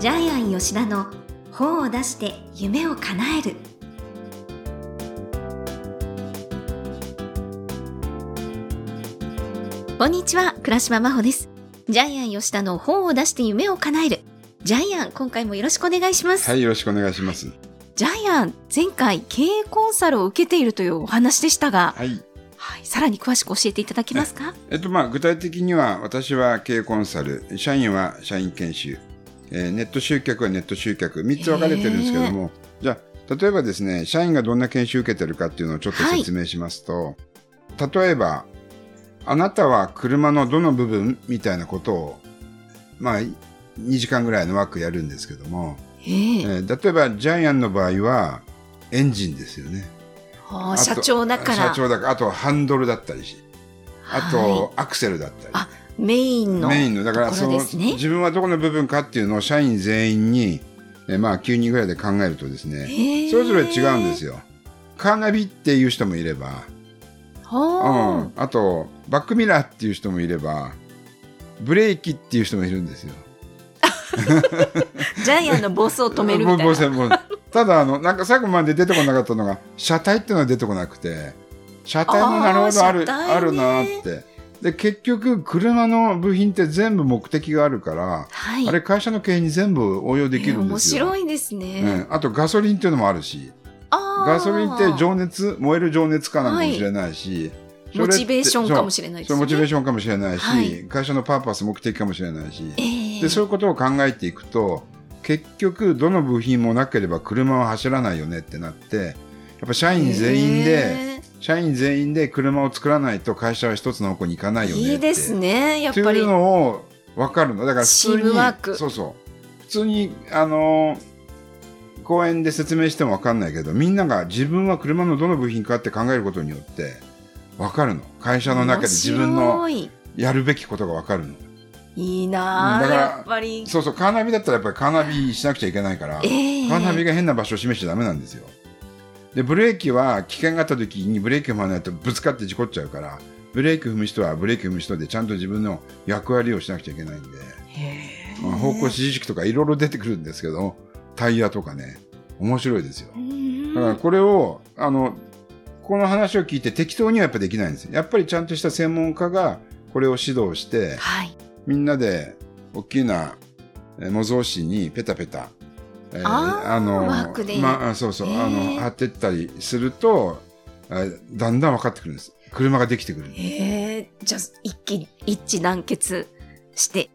ジャイアン吉田の本を出して夢を叶える。こんにちは倉島真帆です。ジャイアン吉田の本を出して夢を叶える。ジャイアン今回もよろしくお願いします。はいよろしくお願いします。ジャイアン前回経営コンサルを受けているというお話でしたが、はい。はい、さらに詳しく教えていただけますか？えっとまあ具体的には私は経営コンサル社員は社員研修えー、ネット集客はネット集客、3つ分かれてるんですけども、じゃあ、例えばですね、社員がどんな研修受けてるかっていうのをちょっと説明しますと、はい、例えば、あなたは車のどの部分みたいなことを、まあ、2時間ぐらいの枠やるんですけども、えー、例えばジャイアンの場合は、エンジンですよね。社長だから。社長だから、あとハンドルだったりし、あとアクセルだったり。メインの、メインのだからその自分はどこの部分かっていうのを社員全員に、えまあ9人ぐらいで考えるとですねそれぞれ違うんですよ。カーナビっていう人もいれば、うん、あとバックミラーっていう人もいればブレーキっていう人もいるんですよ。ジャイアンのボスを止めるみたいな。ただあのなんか最後まで出てこなかったのが車体っていうのは出てこなくて車体もなるほどあるあるなって。で、結局、車の部品って全部目的があるから、はい、あれ会社の経営に全部応用できるんですよ。面白いですね、うん。あとガソリンっていうのもあるし、ガソリンって情熱、燃える情熱かなかもしれないし、はい、モチベーションかもしれないですね。モチベーションかもしれないし、はい、会社のパーパス、目的かもしれないし、えー、で、そういうことを考えていくと、結局、どの部品もなければ車は走らないよねってなって、やっぱ社員全員で、えー社員全員で車を作らないと会社は一つの方向に行かないよねいいですねやっぱり。というのを分かる。のだから普通にそうそう。普通にあの講演で説明しても分かんないけどみんなが自分は車のどの部品かって考えることによって分かるの。会社の中で自分のやるべきことが分かるの。いいな、うん、だやっぱり。そうそうカーナビだったらやっぱりカーナビしなくちゃいけないから、えー、カーナビが変な場所を示しちゃダメなんですよ。で、ブレーキは危険があった時にブレーキ踏まないとぶつかって事故っちゃうから、ブレーキ踏む人はブレーキ踏む人でちゃんと自分の役割をしなくちゃいけないんで、まあ、方向指示器とかいろいろ出てくるんですけど、タイヤとかね、面白いですよ。だからこれを、あの、この話を聞いて適当にはやっぱできないんですよ。やっぱりちゃんとした専門家がこれを指導して、はい、みんなで大きな模造紙にペタペタえー、ああのまあ、そうそう、あの貼ってったりするとだんだん分かってくるんです。車ができてくるへえじゃあ一気一致団結して。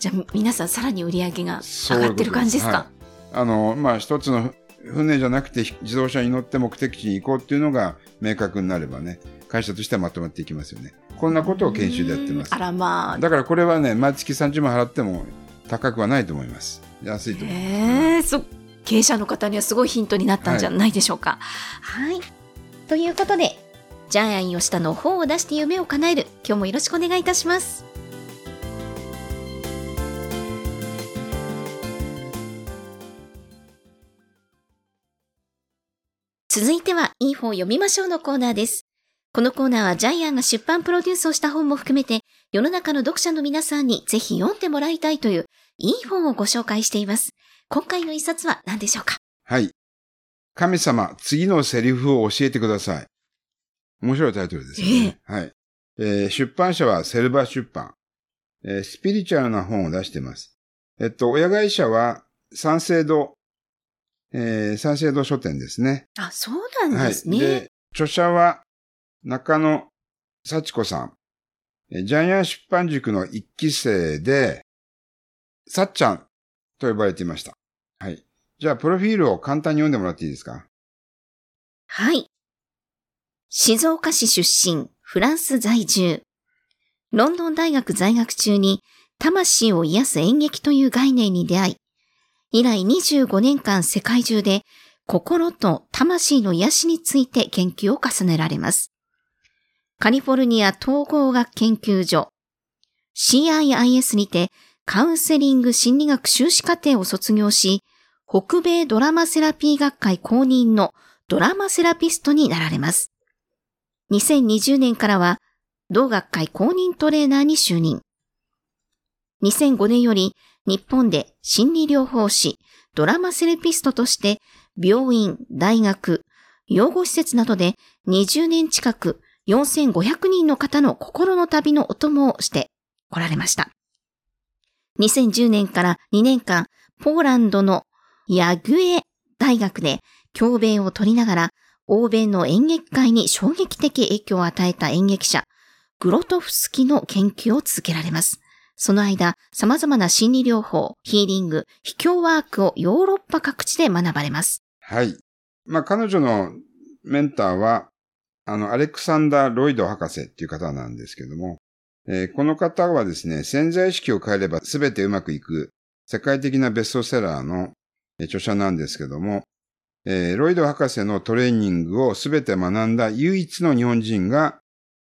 じゃあ皆さんさらに売り上げが上がってる感じですか、はい、あのまあ一つの船じゃなくて自動車に乗って目的地に行こうっていうのが明確になればね会社としてはまとまっていきますよね。こんなことを研修でやってます。あらまあ。だからこれはね毎月30万払っても高くはないと思います安いと思います。えー、そ経営者の方にはすごいヒントになったんじゃないでしょうか。はい、はい、ということで、ジャイアン吉田の本を出して夢を叶える、今日もよろしくお願いいたします。続いては、いい本を読みましょうのコーナーです。このコーナーはジャイアンが出版プロデュースをした本も含めて、世の中の読者の皆さんにぜひ読んでもらいたいといういい本をご紹介しています。今回の一冊は何でしょうか？はい。神様、次のセリフを教えてください。面白いタイトルですね。えー、はい、えー、出版社はセルバー出版、えー。スピリチュアルな本を出しています。えっと、親会社は三省堂、えー、三省堂書店ですね。あ、そうなんですね。はい、で、著者は中野幸子さん。ジャイアン出版塾の一期生で、さっちゃんと呼ばれていました。はい。じゃあ、プロフィールを簡単に読んでもらっていいですか？はい。静岡市出身、フランス在住。ロンドン大学在学中に魂を癒す演劇という概念に出会い、以来25年間世界中で心と魂の癒しについて研究を重ねられます。カリフォルニア統合学研究所 CIIS にてカウンセリング心理学修士課程を卒業し、北米ドラマセラピー学会公認のドラマセラピストになられます。2020年からは、同学会公認トレーナーに就任。2005年より日本で心理療法士、ドラマセラピストとして病院、大学、養護施設などで20年近く4500人の方の心の旅のお供をして来られました。2010年から2年間、ポーランドのヤグエ大学で教鞭を取りながら、欧米の演劇界に衝撃的影響を与えた演劇者、グロトフスキの研究を続けられます。その間、様々な心理療法、ヒーリング、秘境ワークをヨーロッパ各地で学ばれます。はい。まあ、彼女のメンターは、あの、アレクサンダー・ロイド博士っていう方なんですけども、えー、この方はですね、潜在意識を変えれば全てうまくいく世界的なベストセラーの著者なんですけども、えー、ロイド博士のトレーニングを全て学んだ唯一の日本人が、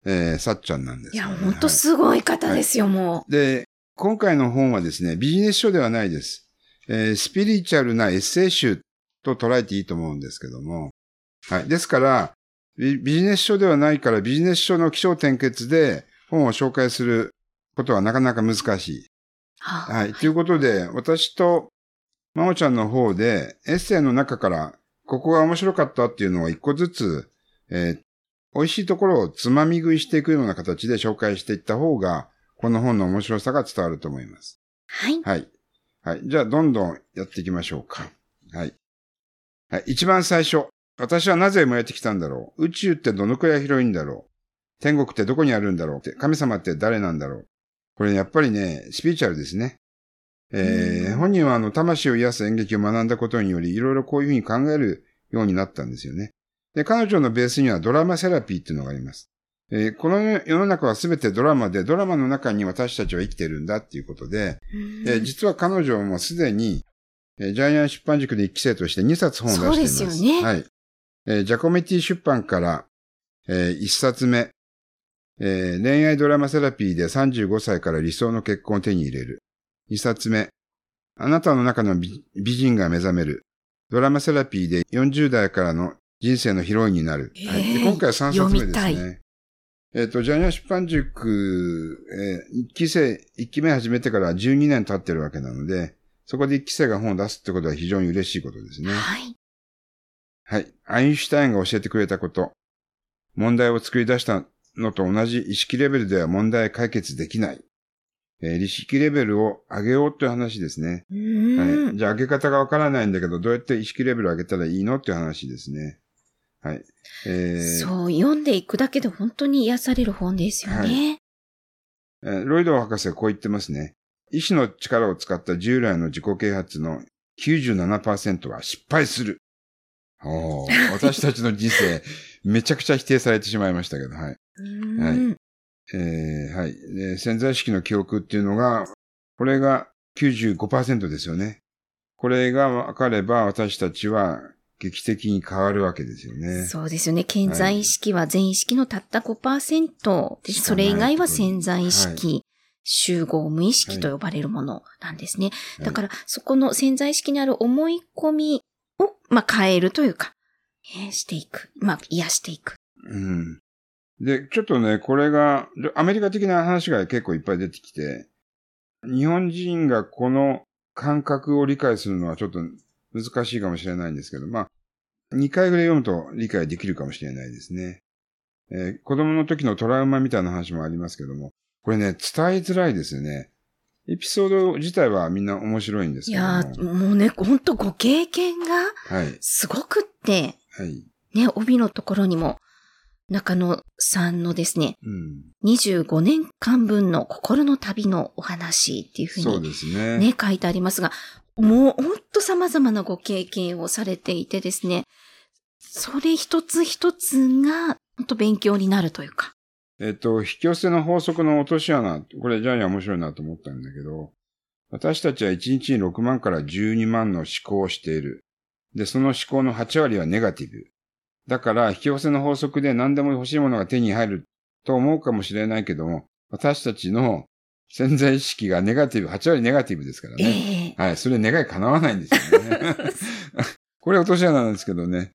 えー、さっちゃんなんです、ね、いや、ほんとすごい方ですよ、はい、もう。で、今回の本はですね、ビジネス書ではないです。えー、スピリチュアルなエッセイ集と捉えていいと思うんですけども。はい。ですから、ビジネス書ではないからビジネス書の気象転結で本を紹介することはなかなか難しい。はあ、はい。ということで、私とまおちゃんの方でエッセイの中からここが面白かったっていうのを一個ずつ、えー、美味しいところをつまみ食いしていくような形で紹介していった方が、この本の面白さが伝わると思います。はい。はい。はい。じゃあ、どんどんやっていきましょうか。はい。はい。一番最初。私はなぜ生まれてきたんだろう宇宙ってどのくらい広いんだろう天国ってどこにあるんだろうって、神様って誰なんだろうこれやっぱりね、スピリチュアルですね。えー、本人はあの、魂を癒す演劇を学んだことにより、いろいろこういうふうに考えるようになったんですよね。で、彼女のベースにはドラマセラピーっていうのがあります。えー、この世の中はすべてドラマで、ドラマの中に私たちは生きてるんだっていうことで、えー、実は彼女もすでに、えー、ジャイアン出版塾で一期生として2冊本を出しています。そうですよね。はい。えー、ジャコメティ出版から、えー、1冊目、えー、恋愛ドラマセラピーで35歳から理想の結婚を手に入れる。2冊目、あなたの中の美人が目覚める。ドラマセラピーで40代からの人生のヒロインになる。えー、はい、今回は3冊目ですね。えっ、ー、と、ジャニア出版塾、えー、1期生、1期目始めてから12年経ってるわけなので、そこで1期生が本を出すってことは非常に嬉しいことですね。はい。はい。アインシュタインが教えてくれたこと。問題を作り出したのと同じ意識レベルでは問題解決できない。えー、意識レベルを上げようという話ですね。はい。じゃあ上げ方がわからないんだけど、どうやって意識レベルを上げたらいいのっていう話ですね。はい。えー、そう、読んでいくだけで本当に癒される本ですよね。はい、えー、ロイド博士はこう言ってますね。意志の力を使った従来の自己啓発の97%は失敗する。お 私たちの人生、めちゃくちゃ否定されてしまいましたけど、はい。はい。えー、はい、で。潜在意識の記憶っていうのが、これが95%ですよね。これが分かれば私たちは劇的に変わるわけですよね。そうですよね。潜在意識は全意識のたった5%で、それ以外は潜在意識、はい、集合無意識と呼ばれるものなんですね。はい、だから、そこの潜在意識にある思い込みを、まあ、変えるというか、えー、していく。まあ、癒していく。うん。で、ちょっとね、これが、アメリカ的な話が結構いっぱい出てきて、日本人がこの感覚を理解するのはちょっと難しいかもしれないんですけど、まあ、2回ぐらい読むと理解できるかもしれないですね。えー、子供の時のトラウマみたいな話もありますけども、これね、伝えづらいですよね。エピソード自体はみんな面白いんですけどいやもうね、ほんとご経験が、すごくって、はい。ね、帯のところにも、中野さんのですね、うん、25年間分の心の旅のお話っていうふうに、そうですね。ね、書いてありますが、もうほんと様々なご経験をされていてですね、それ一つ一つが、本当勉強になるというか。えっと、引き寄せの法則の落とし穴、これジャイアン面白いなと思ったんだけど、私たちは1日に6万から12万の思考をしている。で、その思考の8割はネガティブ。だから、引き寄せの法則で何でも欲しいものが手に入ると思うかもしれないけども、私たちの潜在意識がネガティブ、8割ネガティブですからね。えー、はい。それ願い叶わないんですよね。これ落とし穴なんですけどね。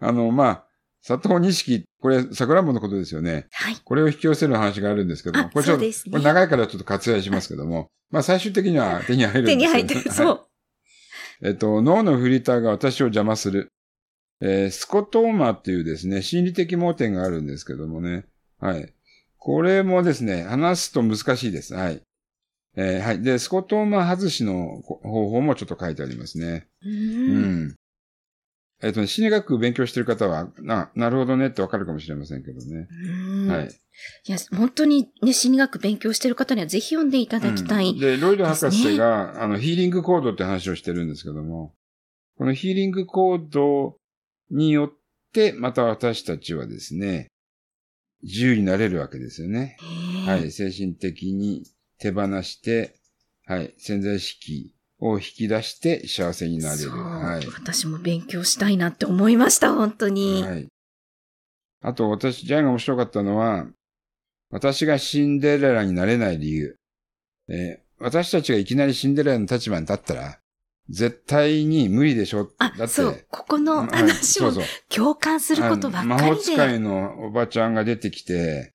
あの、まあ、佐藤錦、これ、桜んぼのことですよね。はい。これを引き寄せる話があるんですけども、これちょっと、ね、これ長いからちょっと割愛しますけども、まあ最終的には手に入るんです手に入ってる、そう。えっと、脳のフリーターが私を邪魔する。えー、スコトーマっていうですね、心理的盲点があるんですけどもね。はい。これもですね、話すと難しいです。はい。えー、はい。で、スコトーマ外しの方法もちょっと書いてありますね。うん。えっ、とね、心理学勉強してる方は、な、なるほどねってわかるかもしれませんけどね。はい。いや、本当にね、心理学勉強してる方にはぜひ読んでいただきたい、うん、で、ロイド博士が、あの、ヒーリングコードって話をしてるんですけども、このヒーリングコードによって、また私たちはですね、自由になれるわけですよね。はい。精神的に手放して、はい。潜在意識を引き出して幸せになれる。はい。私も勉強したいなって思いました、本当に。はい。あと、私、ジャイが面白かったのは、私がシンデレラになれない理由。えー、私たちがいきなりシンデレラの立場に立ったら、絶対に無理でしょ。あ、だってそう、ここの話を共感することばっかりで。魔法使いのおばちゃんが出てきて、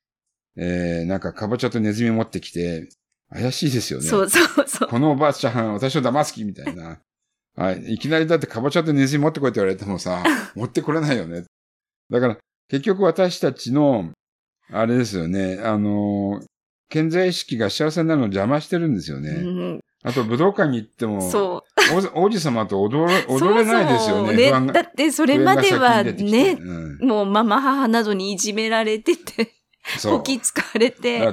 えー、なんかかぼちゃとネズミ持ってきて、怪しいですよね。そうそうそう。このおばあちゃん、私を騙す気みたいな。はい。いきなりだってかぼちゃとネズミ持ってこいって言われてもさ、持ってこれないよね。だから、結局私たちの、あれですよね、あの、健在意識が幸せになるのを邪魔してるんですよね。うん、あと、武道館に行っても、そう王子様と踊れ 踊れないですよね。そうそうねだってそれまではね、うん、もうママ母などにいじめられてて。こき使われて、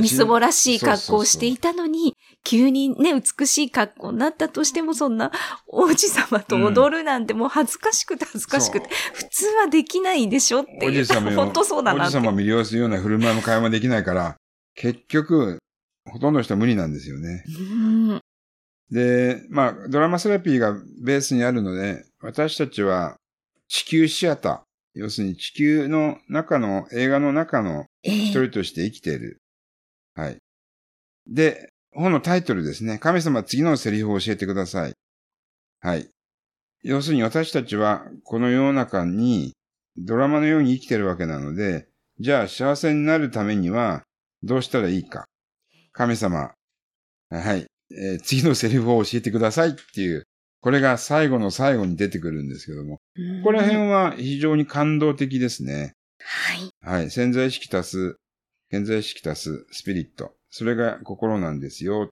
みすぼらしい格好をしていたのに、急にね、美しい格好になったとしても、そんな王子様と踊るなんてもう恥ずかしくて恥ずかしくて、普通はできないでしょっていう。本当そうだな王子様を魅了するような振る舞いも会話もできないから、結局、ほとんどの人は無理なんですよね。で、まあ、ドラマセラピーがベースにあるので、私たちは地球シアター、要するに地球の中の、映画の中の一人として生きている。えー、はい。で、本のタイトルですね。神様次のセリフを教えてください。はい。要するに私たちはこの世の中にドラマのように生きてるわけなので、じゃあ幸せになるためにはどうしたらいいか。神様、はい、えー、次のセリフを教えてくださいっていうこれが最後の最後に出てくるんですけども、ここら辺は非常に感動的ですね。はい。はい。潜在意識足す、潜在意識足すスピリット。それが心なんですよ。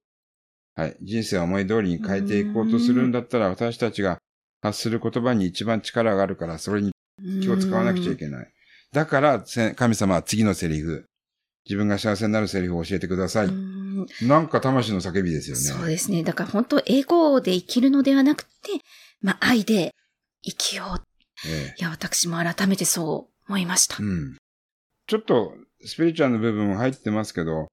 はい。人生を思い通りに変えていこうとするんだったら、私たちが発する言葉に一番力があるから、それに気を使わなくちゃいけない。だから、神様は次のセリフ、自分が幸せになるセリフを教えてください。なんか魂の叫びですよね。そうですね。だから本当、エゴで生きるのではなくて、まあ、愛で生きよう。ええ、いや、私も改めてそう思いました。うん。ちょっと、スピリチュアルの部分も入ってますけど、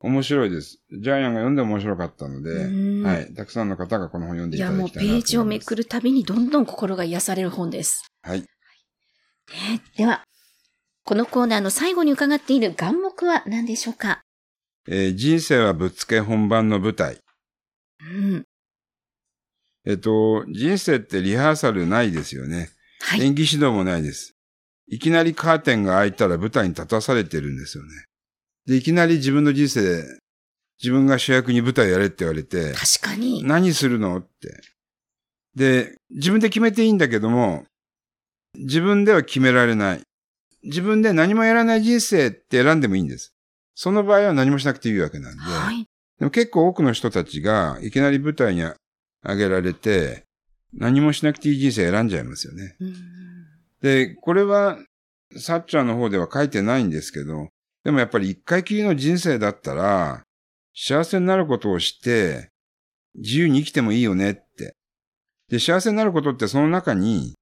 面白いです。ジャイアンが読んで面白かったので、はい。たくさんの方がこの本読んでいただきたいいや、もうページをめくるたびにどんどん心が癒される本です。はい。ででは、このコーナーの最後に伺っている願目は何でしょうか？えー、人生はぶっつけ本番の舞台。うん。えっと、人生ってリハーサルないですよね。はい。演技指導もないです。いきなりカーテンが開いたら舞台に立たされてるんですよね。で、いきなり自分の人生で、自分が主役に舞台やれって言われて。確かに。何するのって。で、自分で決めていいんだけども、自分では決められない。自分で何もやらない人生って選んでもいいんです。その場合は何もしなくていいわけなんで。はい。でも結構多くの人たちがいきなり舞台に上げられて、何もしなくていい人生選んじゃいますよね。で、これは、サッチャーの方では書いてないんですけど、でもやっぱり一回きりの人生だったら、幸せになることをして、自由に生きてもいいよねって。で、幸せになることってその中に、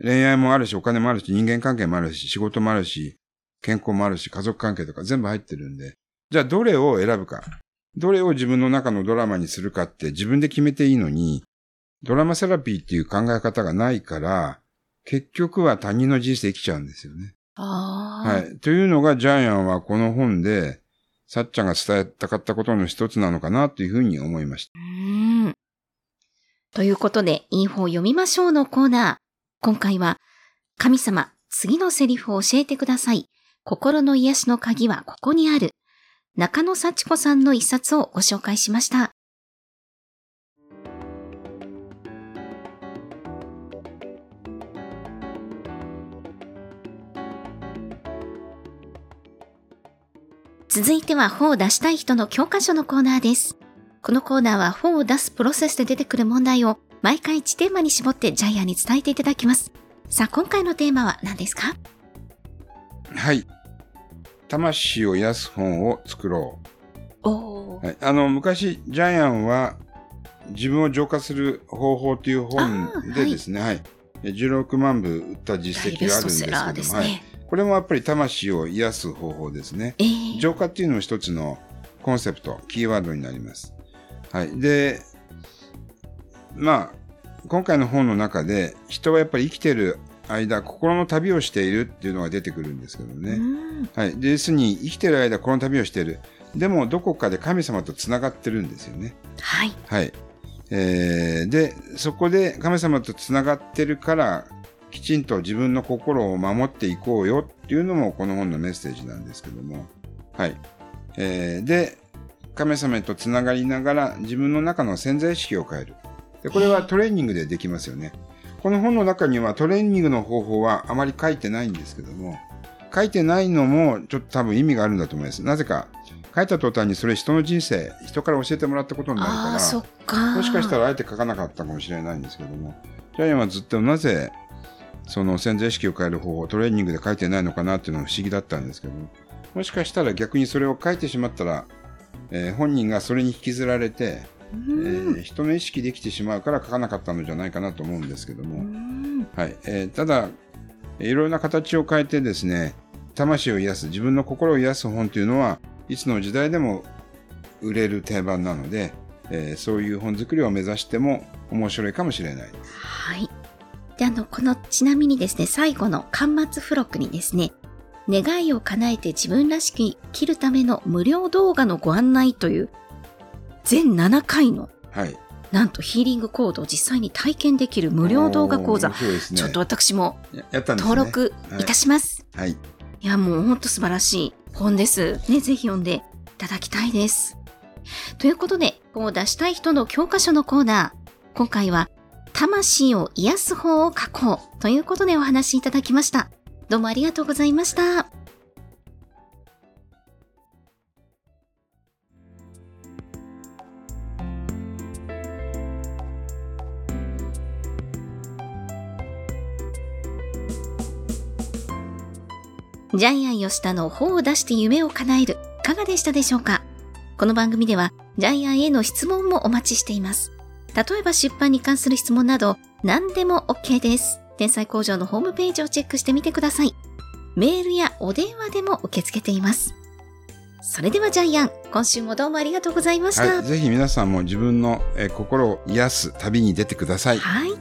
恋愛もあるし、お金もあるし、人間関係もあるし、仕事もあるし、健康もあるし、家族関係とか全部入ってるんで、じゃあどれを選ぶか。どれを自分の中のドラマにするかって自分で決めていいのに、ドラマセラピーっていう考え方がないから、結局は他人の人生生きちゃうんですよね。はい。というのがジャイアンはこの本で、さっちゃんが伝えたかったことの一つなのかなというふうに思いました。うん。ということで、インフォを読みましょうのコーナー。今回は、神様、次のセリフを教えてください。心の癒しの鍵はここにある。中野幸子さんの一冊をご紹介しました。続いては本を出したい人の教科書のコーナーです。このコーナーは本を出すプロセスで出てくる問題を毎回1テーマに絞ってジャイアンに伝えていただきます。さあ、今回のテーマは何ですか？はい。魂を癒す本を作ろう。おはい、あの、昔、ジャイアンは自分を浄化する方法という本でですね、はい、はい、16万部売った実績があるんですけども、ね、はい、これもやっぱり魂を癒す方法ですね。えー、浄化っていうのも一つのコンセプト、キーワードになります。はい。で、まあ、今回の本の中で人はやっぱり生きてる間、心の旅をしているっていうのが出てくるんですけどね。はい。で、要するに生きてる間、心の旅をしている。でも、どこかで神様と繋がってるんですよね。はい。はい。えー、で、そこで神様と繋がってるから、きちんと自分の心を守っていこうよっていうのもこの本のメッセージなんですけども。はい。えー、で、神様とつながりながら自分の中の潜在意識を変える。で、これはトレーニングでできますよね。この本の中にはトレーニングの方法はあまり書いてないんですけども、書いてないのもちょっと多分意味があるんだと思います。なぜか、書いた途端にそれ人の人生、人から教えてもらったことになるから、もしかしたらあえて書かなかったかもしれないんですけども、ジャイアンはずっとなぜその潜在意識を変える方法、トレーニングで書いてないのかなっていうのは不思議だったんですけども、もしかしたら逆にそれを書いてしまったら、えー、本人がそれに引きずられて、えー、人の意識できてしまうから書かなかったのじゃないかなと思うんですけども、はいえー、ただ、いろいろな形を変えてですね、魂を癒す、自分の心を癒す本というのは、いつの時代でも売れる定番なので、えー、そういう本作りを目指しても面白いかもしれない。はい。で、あの、この、ちなみにですね、最後の端末付録にですね、願いを叶えて自分らしく生きるための無料動画のご案内という、全7回の、はい、なんとヒーリングコードを実際に体験できる無料動画講座、ね、ちょっと私も登録いたします。はい、はい、いや、もう本当素晴らしい本です。ね、ぜひ読んでいただきたいです。ということで、本を出したい人の教科書のコーナー、今回は魂を癒す方を書こうということでお話しいただきました。どうもありがとうございました。ジャイアン吉田の本を出して夢を叶える、いかがでしたでしょうか？この番組では、ジャイアンへの質問もお待ちしています。例えば出版に関する質問など、何でも OK です。天才工場のホームページをチェックしてみてください。メールやお電話でも受け付けています。それではジャイアン、今週もどうもありがとうございました。はい、ぜひ皆さんも自分の、え心を癒す旅に出てください。はい。